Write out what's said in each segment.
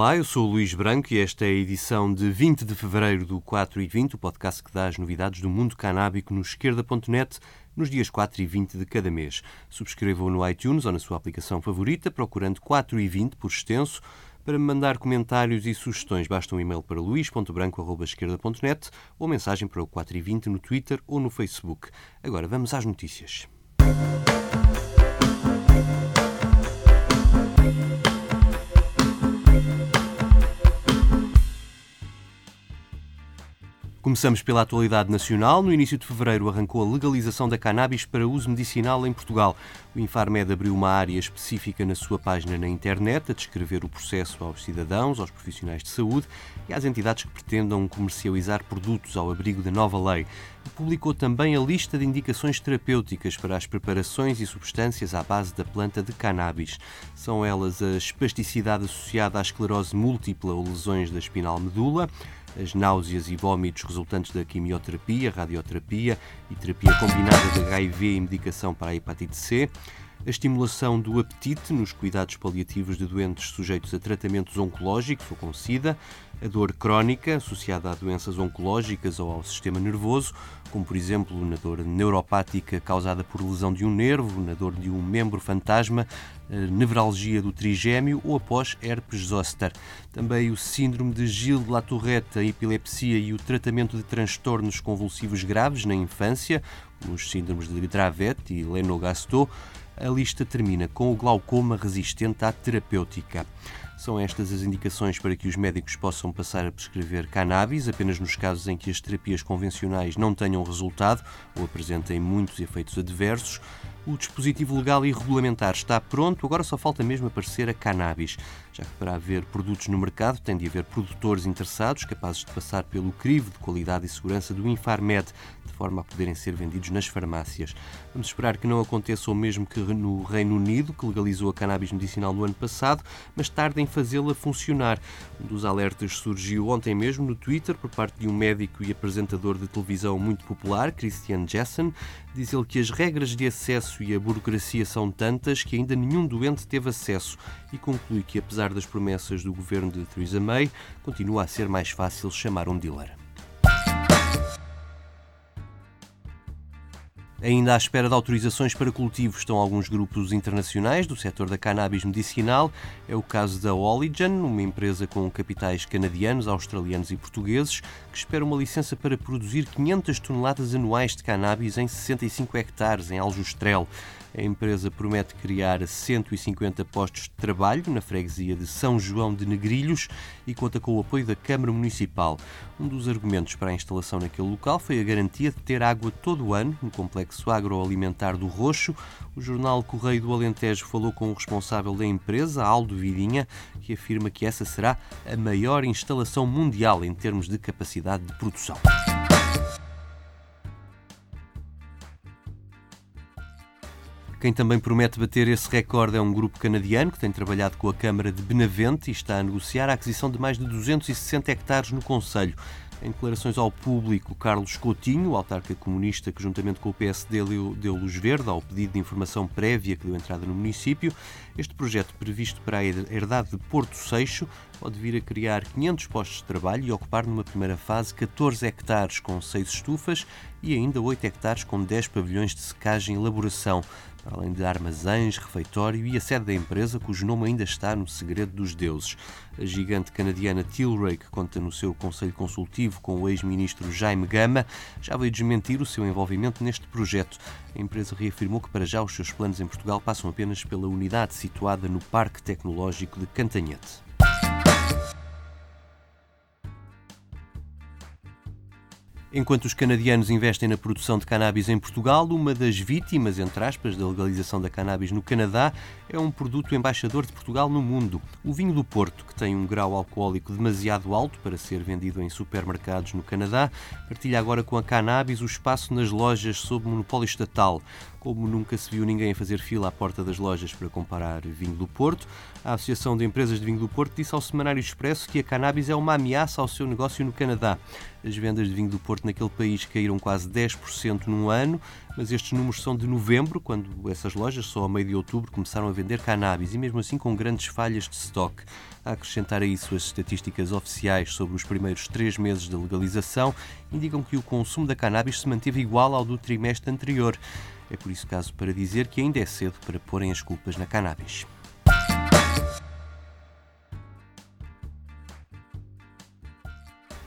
Olá, eu sou o Luís Branco e esta é a edição de 20 de fevereiro do 4 e 20, o podcast que dá as novidades do mundo canábico no esquerda.net nos dias 4 e 20 de cada mês. Subscreva-o no iTunes ou na sua aplicação favorita, procurando 4 e 20 por extenso. Para me mandar comentários e sugestões, basta um e-mail para luís.branco.esquerda.net ou mensagem para o 4 e 20 no Twitter ou no Facebook. Agora vamos às notícias. Começamos pela atualidade nacional. No início de fevereiro arrancou a legalização da cannabis para uso medicinal em Portugal. O Infarmed abriu uma área específica na sua página na internet a descrever o processo aos cidadãos, aos profissionais de saúde e às entidades que pretendam comercializar produtos ao abrigo da nova lei. Publicou também a lista de indicações terapêuticas para as preparações e substâncias à base da planta de cannabis. São elas a espasticidade associada à esclerose múltipla ou lesões da espinal medula, as náuseas e vômitos resultantes da quimioterapia, radioterapia e terapia combinada de HIV e medicação para a hepatite C, a estimulação do apetite nos cuidados paliativos de doentes sujeitos a tratamentos oncológicos ou com SIDA, a dor crónica associada a doenças oncológicas ou ao sistema nervoso, como por exemplo na dor neuropática causada por lesão de um nervo, na dor de um membro fantasma, nevralgia do trigêmeo ou após herpes zoster. Também o síndrome de Gilles de la Tourette, a epilepsia e o tratamento de transtornos convulsivos graves na infância, os síndromes de Dravet e Lennox-Gastaut, a lista termina com o glaucoma resistente à terapêutica. São estas as indicações para que os médicos possam passar a prescrever cannabis apenas nos casos em que as terapias convencionais não tenham resultado ou apresentem muitos efeitos adversos. O dispositivo legal e regulamentar está pronto, agora só falta mesmo aparecer a cannabis, já que para haver produtos no mercado tem de haver produtores interessados capazes de passar pelo crivo de qualidade e segurança do Infarmed, de forma a poderem ser vendidos nas farmácias. Vamos esperar que não aconteça o mesmo que no Reino Unido, que legalizou a cannabis medicinal no ano passado, mas tarde em fazê-la funcionar. Um dos alertas surgiu ontem mesmo no Twitter por parte de um médico e apresentador de televisão muito popular, Christian Jessen. Diz ele que as regras de acesso e a burocracia são tantas que ainda nenhum doente teve acesso e conclui que, apesar das promessas do governo de Theresa May, continua a ser mais fácil chamar um dealer. Ainda à espera de autorizações para cultivo estão alguns grupos internacionais do setor da cannabis medicinal. É o caso da Oligen, uma empresa com capitais canadianos, australianos e portugueses, que espera uma licença para produzir 500 toneladas anuais de cannabis em 65 hectares, em Aljustrel. A empresa promete criar 150 postos de trabalho na freguesia de São João de Negrilhos e conta com o apoio da Câmara Municipal. Um dos argumentos para a instalação naquele local foi a garantia de ter água todo o ano no complexo agroalimentar do Roxo. O jornal Correio do Alentejo falou com o responsável da empresa, Aldo Vidinha, que afirma que essa será a maior instalação mundial em termos de capacidade de produção. Quem também promete bater esse recorde é um grupo canadiano que tem trabalhado com a Câmara de Benavente e está a negociar a aquisição de mais de 260 hectares no Conselho. Em declarações ao público, Carlos Coutinho, autarca comunista que juntamente com o PSD deu, deu luz verde ao pedido de informação prévia que deu entrada no município, este projeto previsto para a herdade de Porto Seixo pode vir a criar 500 postos de trabalho e ocupar numa primeira fase 14 hectares com 6 estufas e ainda 8 hectares com 10 pavilhões de secagem e elaboração para além de armazéns, refeitório e a sede da empresa, cujo nome ainda está no segredo dos deuses. A gigante canadiana Tilray, que conta no seu conselho consultivo com o ex-ministro Jaime Gama, já veio desmentir o seu envolvimento neste projeto. A empresa reafirmou que para já os seus planos em Portugal passam apenas pela unidade situada no Parque Tecnológico de Cantanhete. Enquanto os canadianos investem na produção de cannabis em Portugal, uma das vítimas, entre aspas, da legalização da cannabis no Canadá é um produto embaixador de Portugal no mundo. O vinho do Porto, que tem um grau alcoólico demasiado alto para ser vendido em supermercados no Canadá, partilha agora com a cannabis o espaço nas lojas sob monopólio estatal. Como nunca se viu ninguém fazer fila à porta das lojas para comparar vinho do Porto, a Associação de Empresas de Vinho do Porto disse ao Semanário Expresso que a cannabis é uma ameaça ao seu negócio no Canadá. As vendas de vinho do Porto naquele país caíram quase 10% num ano, mas estes números são de novembro, quando essas lojas, só a meio de outubro, começaram a vender cannabis e mesmo assim com grandes falhas de estoque. A acrescentar a isso as estatísticas oficiais sobre os primeiros três meses de legalização indicam que o consumo da cannabis se manteve igual ao do trimestre anterior. É por isso caso para dizer que ainda é cedo para porem as culpas na cannabis.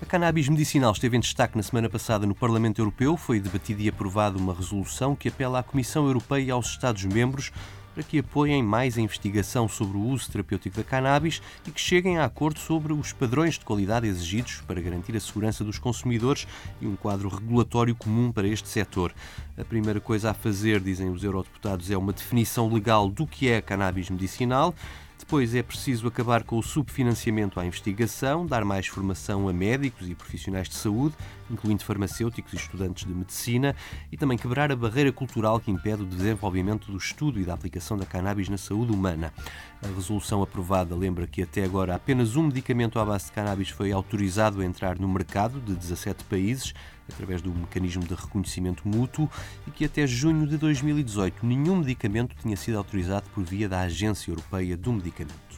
A cannabis medicinal esteve em destaque na semana passada no Parlamento Europeu. Foi debatida e aprovada uma resolução que apela à Comissão Europeia e aos Estados-membros para que apoiem mais a investigação sobre o uso terapêutico da cannabis e que cheguem a acordo sobre os padrões de qualidade exigidos para garantir a segurança dos consumidores e um quadro regulatório comum para este setor. A primeira coisa a fazer, dizem os eurodeputados, é uma definição legal do que é cannabis medicinal. Depois é preciso acabar com o subfinanciamento à investigação, dar mais formação a médicos e profissionais de saúde, incluindo farmacêuticos e estudantes de medicina, e também quebrar a barreira cultural que impede o desenvolvimento do estudo e da aplicação da cannabis na saúde humana. A resolução aprovada lembra que até agora apenas um medicamento à base de cannabis foi autorizado a entrar no mercado de 17 países, através do mecanismo de reconhecimento mútuo e que até junho de 2018 nenhum medicamento tinha sido autorizado por via da Agência Europeia do Medicamento.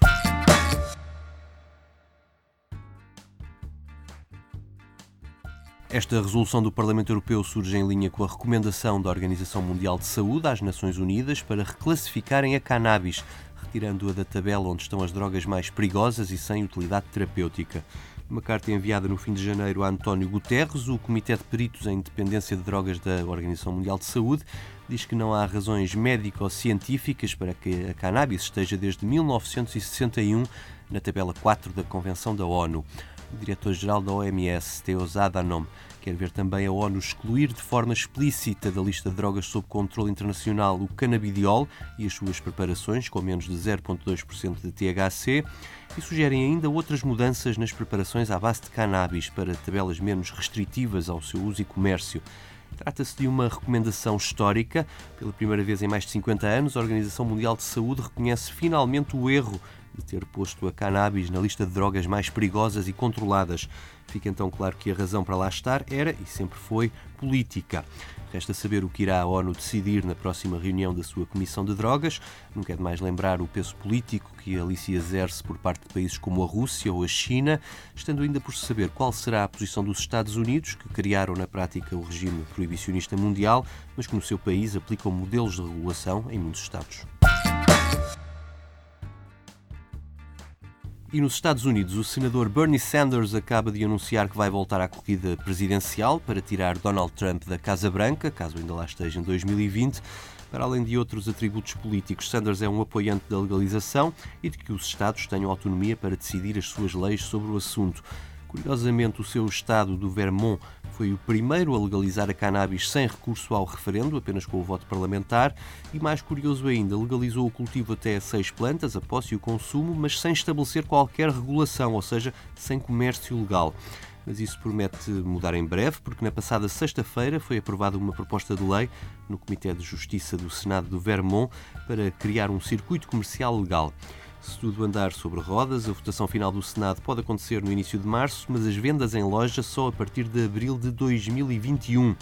Esta resolução do Parlamento Europeu surge em linha com a recomendação da Organização Mundial de Saúde às Nações Unidas para reclassificarem a cannabis, retirando-a da tabela onde estão as drogas mais perigosas e sem utilidade terapêutica. Uma carta enviada no fim de janeiro a António Guterres, o Comitê de Peritos em Dependência de Drogas da Organização Mundial de Saúde, diz que não há razões médico-científicas para que a cannabis esteja desde 1961 na tabela 4 da Convenção da ONU. O diretor-geral da OMS, Teos Adhanom, quer ver também a ONU excluir de forma explícita da lista de drogas sob controle internacional o canabidiol e as suas preparações, com menos de 0,2% de THC, e sugerem ainda outras mudanças nas preparações à base de cannabis para tabelas menos restritivas ao seu uso e comércio. Trata-se de uma recomendação histórica. Pela primeira vez em mais de 50 anos, a Organização Mundial de Saúde reconhece finalmente o erro de ter posto a cannabis na lista de drogas mais perigosas e controladas. Fica então claro que a razão para lá estar era e sempre foi política. Resta saber o que irá a ONU decidir na próxima reunião da sua Comissão de Drogas. Nunca é demais lembrar o peso político que ali se exerce por parte de países como a Rússia ou a China, estando ainda por saber qual será a posição dos Estados Unidos, que criaram na prática o regime proibicionista mundial, mas que no seu país aplicam modelos de regulação em muitos Estados. E nos Estados Unidos, o senador Bernie Sanders acaba de anunciar que vai voltar à corrida presidencial para tirar Donald Trump da Casa Branca, caso ainda lá esteja em 2020. Para além de outros atributos políticos, Sanders é um apoiante da legalização e de que os Estados tenham autonomia para decidir as suas leis sobre o assunto. Curiosamente, o seu estado do Vermont foi o primeiro a legalizar a cannabis sem recurso ao referendo, apenas com o voto parlamentar, e mais curioso ainda, legalizou o cultivo até seis plantas, a posse e o consumo, mas sem estabelecer qualquer regulação, ou seja, sem comércio legal. Mas isso promete mudar em breve, porque na passada sexta-feira foi aprovada uma proposta de lei no Comitê de Justiça do Senado do Vermont para criar um circuito comercial legal. Se tudo andar sobre rodas, a votação final do Senado pode acontecer no início de março, mas as vendas em loja só a partir de abril de 2021.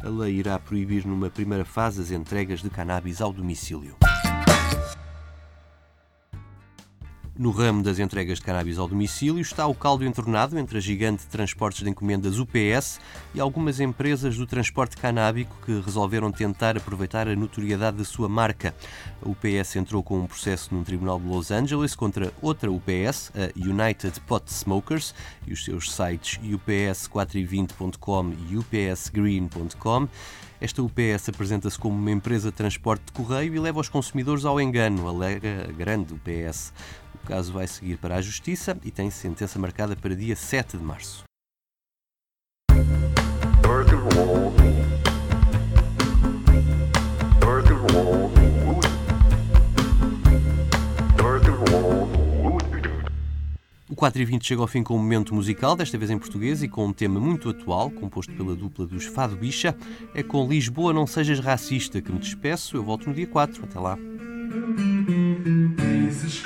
A lei irá proibir numa primeira fase as entregas de cannabis ao domicílio. No ramo das entregas de cannabis ao domicílio está o caldo entornado entre a gigante de transportes de encomendas UPS e algumas empresas do transporte canábico que resolveram tentar aproveitar a notoriedade da sua marca. A UPS entrou com um processo num tribunal de Los Angeles contra outra UPS, a United Pot Smokers, e os seus sites ups420.com e upsgreen.com. Esta UPS apresenta-se como uma empresa de transporte de correio e leva os consumidores ao engano, alega a grande UPS. O caso vai seguir para a Justiça e tem sentença marcada para dia 7 de março. 4 e 20 chega ao fim com um momento musical, desta vez em português e com um tema muito atual, composto pela dupla dos Fado Bicha. É com Lisboa Não Sejas Racista que me despeço. Eu volto no dia 4. Até lá.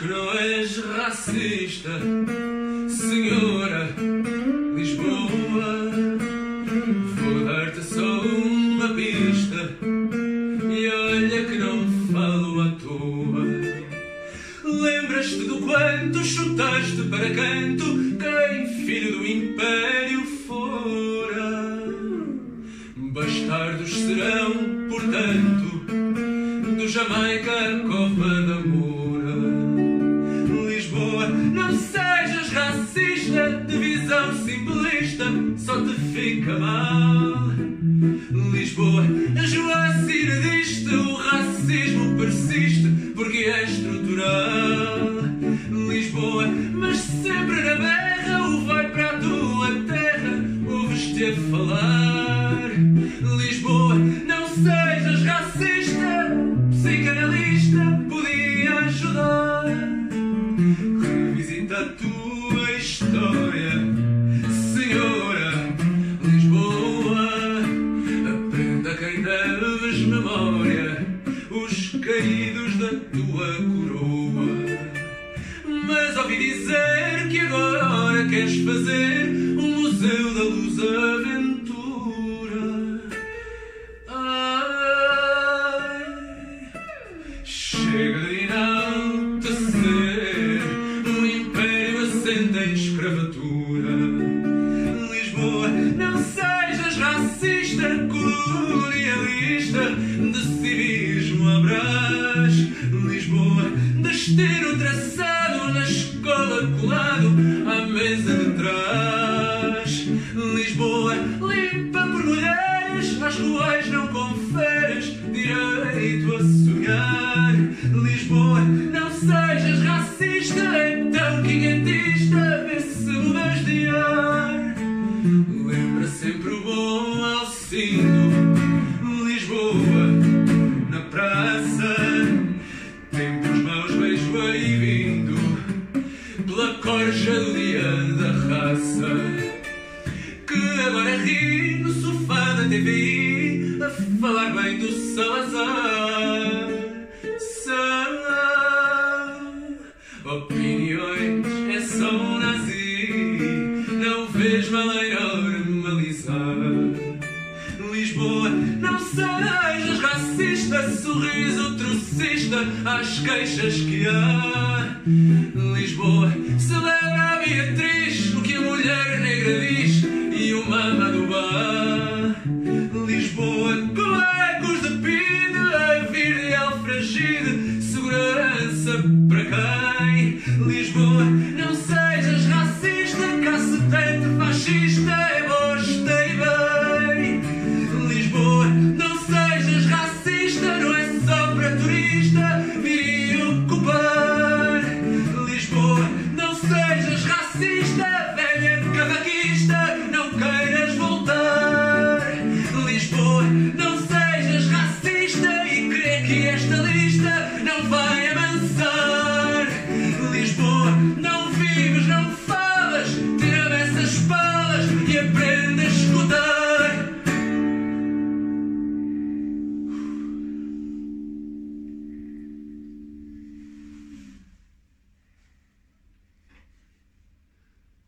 Não és racista, senhora Lisboa. Vou dar-te só uma pista e olha que não falo à toa. Lembras-te do quanto chutaste para canto quem filho do império fora? Bastardos serão, portanto, do Jamaica Copa ouvi dizer que agora queres fazer um museu da luz aventura. Ai, chega de enaltecer um império assente em escravatura. Lisboa, não sejas racista, colonialista, de civismo abrás. Lisboa, destino traçado na colado à mesa de trás. Lisboa, limpa por mulheres, às quais não conferes direito a sonhar. Lisboa, não sejas racista, então quinhentista, vê se mudas de ar. Lembra sempre o bom Alcindo, queixas que há. Lisboa celebra a Beatriz, o que a mulher negra diz e o mama do bar. Lisboa com de pide, a vir de é alfragide, segurança para quem? Lisboa Não sejas racista e crê que esta lista não vai.